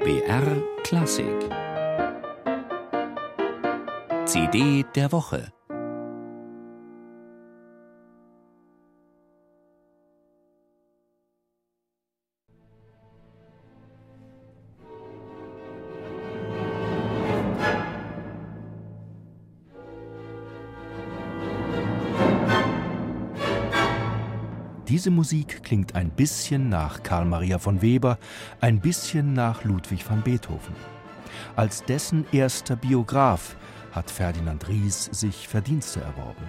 BR Klassik. CD der Woche Diese Musik klingt ein bisschen nach Karl Maria von Weber, ein bisschen nach Ludwig van Beethoven. Als dessen erster Biograf hat Ferdinand Ries sich Verdienste erworben.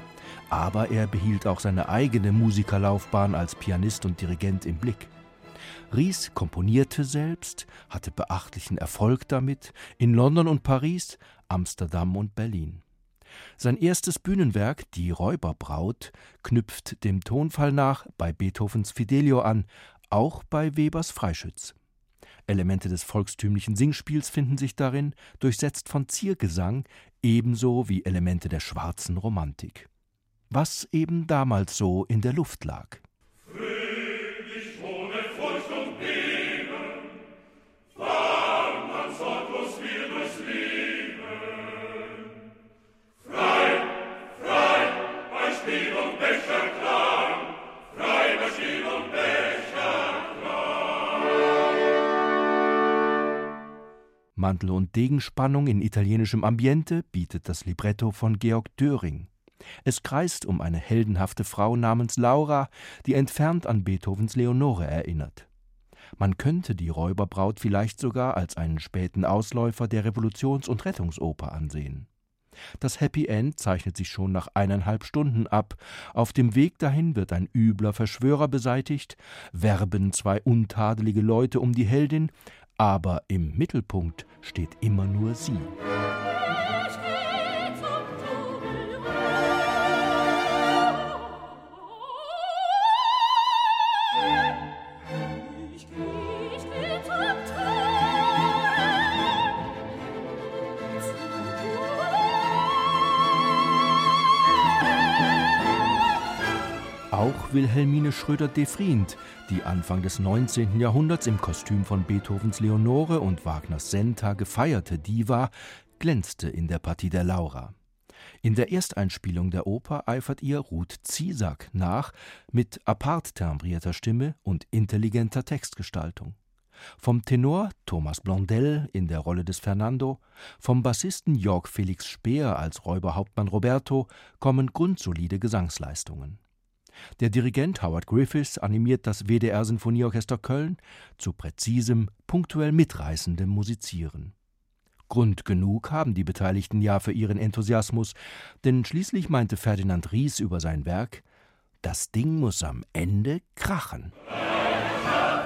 Aber er behielt auch seine eigene Musikerlaufbahn als Pianist und Dirigent im Blick. Ries komponierte selbst, hatte beachtlichen Erfolg damit in London und Paris, Amsterdam und Berlin. Sein erstes Bühnenwerk, Die Räuberbraut, knüpft dem Tonfall nach bei Beethovens Fidelio an, auch bei Webers Freischütz. Elemente des volkstümlichen Singspiels finden sich darin, durchsetzt von Ziergesang, ebenso wie Elemente der schwarzen Romantik. Was eben damals so in der Luft lag. Mantel- und Degenspannung in italienischem Ambiente bietet das Libretto von Georg Döring. Es kreist um eine heldenhafte Frau namens Laura, die entfernt an Beethovens Leonore erinnert. Man könnte die Räuberbraut vielleicht sogar als einen späten Ausläufer der Revolutions- und Rettungsoper ansehen. Das Happy End zeichnet sich schon nach eineinhalb Stunden ab. Auf dem Weg dahin wird ein übler Verschwörer beseitigt, werben zwei untadelige Leute um die Heldin, aber im Mittelpunkt steht immer nur sie. Wilhelmine Schröder-Defriend, die Anfang des 19. Jahrhunderts im Kostüm von Beethovens Leonore und Wagners Senta gefeierte Diva, glänzte in der Partie der Laura. In der Ersteinspielung der Oper eifert ihr Ruth Ziesack nach mit apart timbrierter Stimme und intelligenter Textgestaltung. Vom Tenor Thomas Blondel in der Rolle des Fernando, vom Bassisten Jörg Felix Speer als Räuberhauptmann Roberto kommen grundsolide Gesangsleistungen. Der Dirigent Howard Griffiths animiert das WDR Sinfonieorchester Köln zu präzisem, punktuell mitreißendem Musizieren. Grund genug haben die Beteiligten ja für ihren Enthusiasmus, denn schließlich meinte Ferdinand Ries über sein Werk: Das Ding muss am Ende krachen. Ja.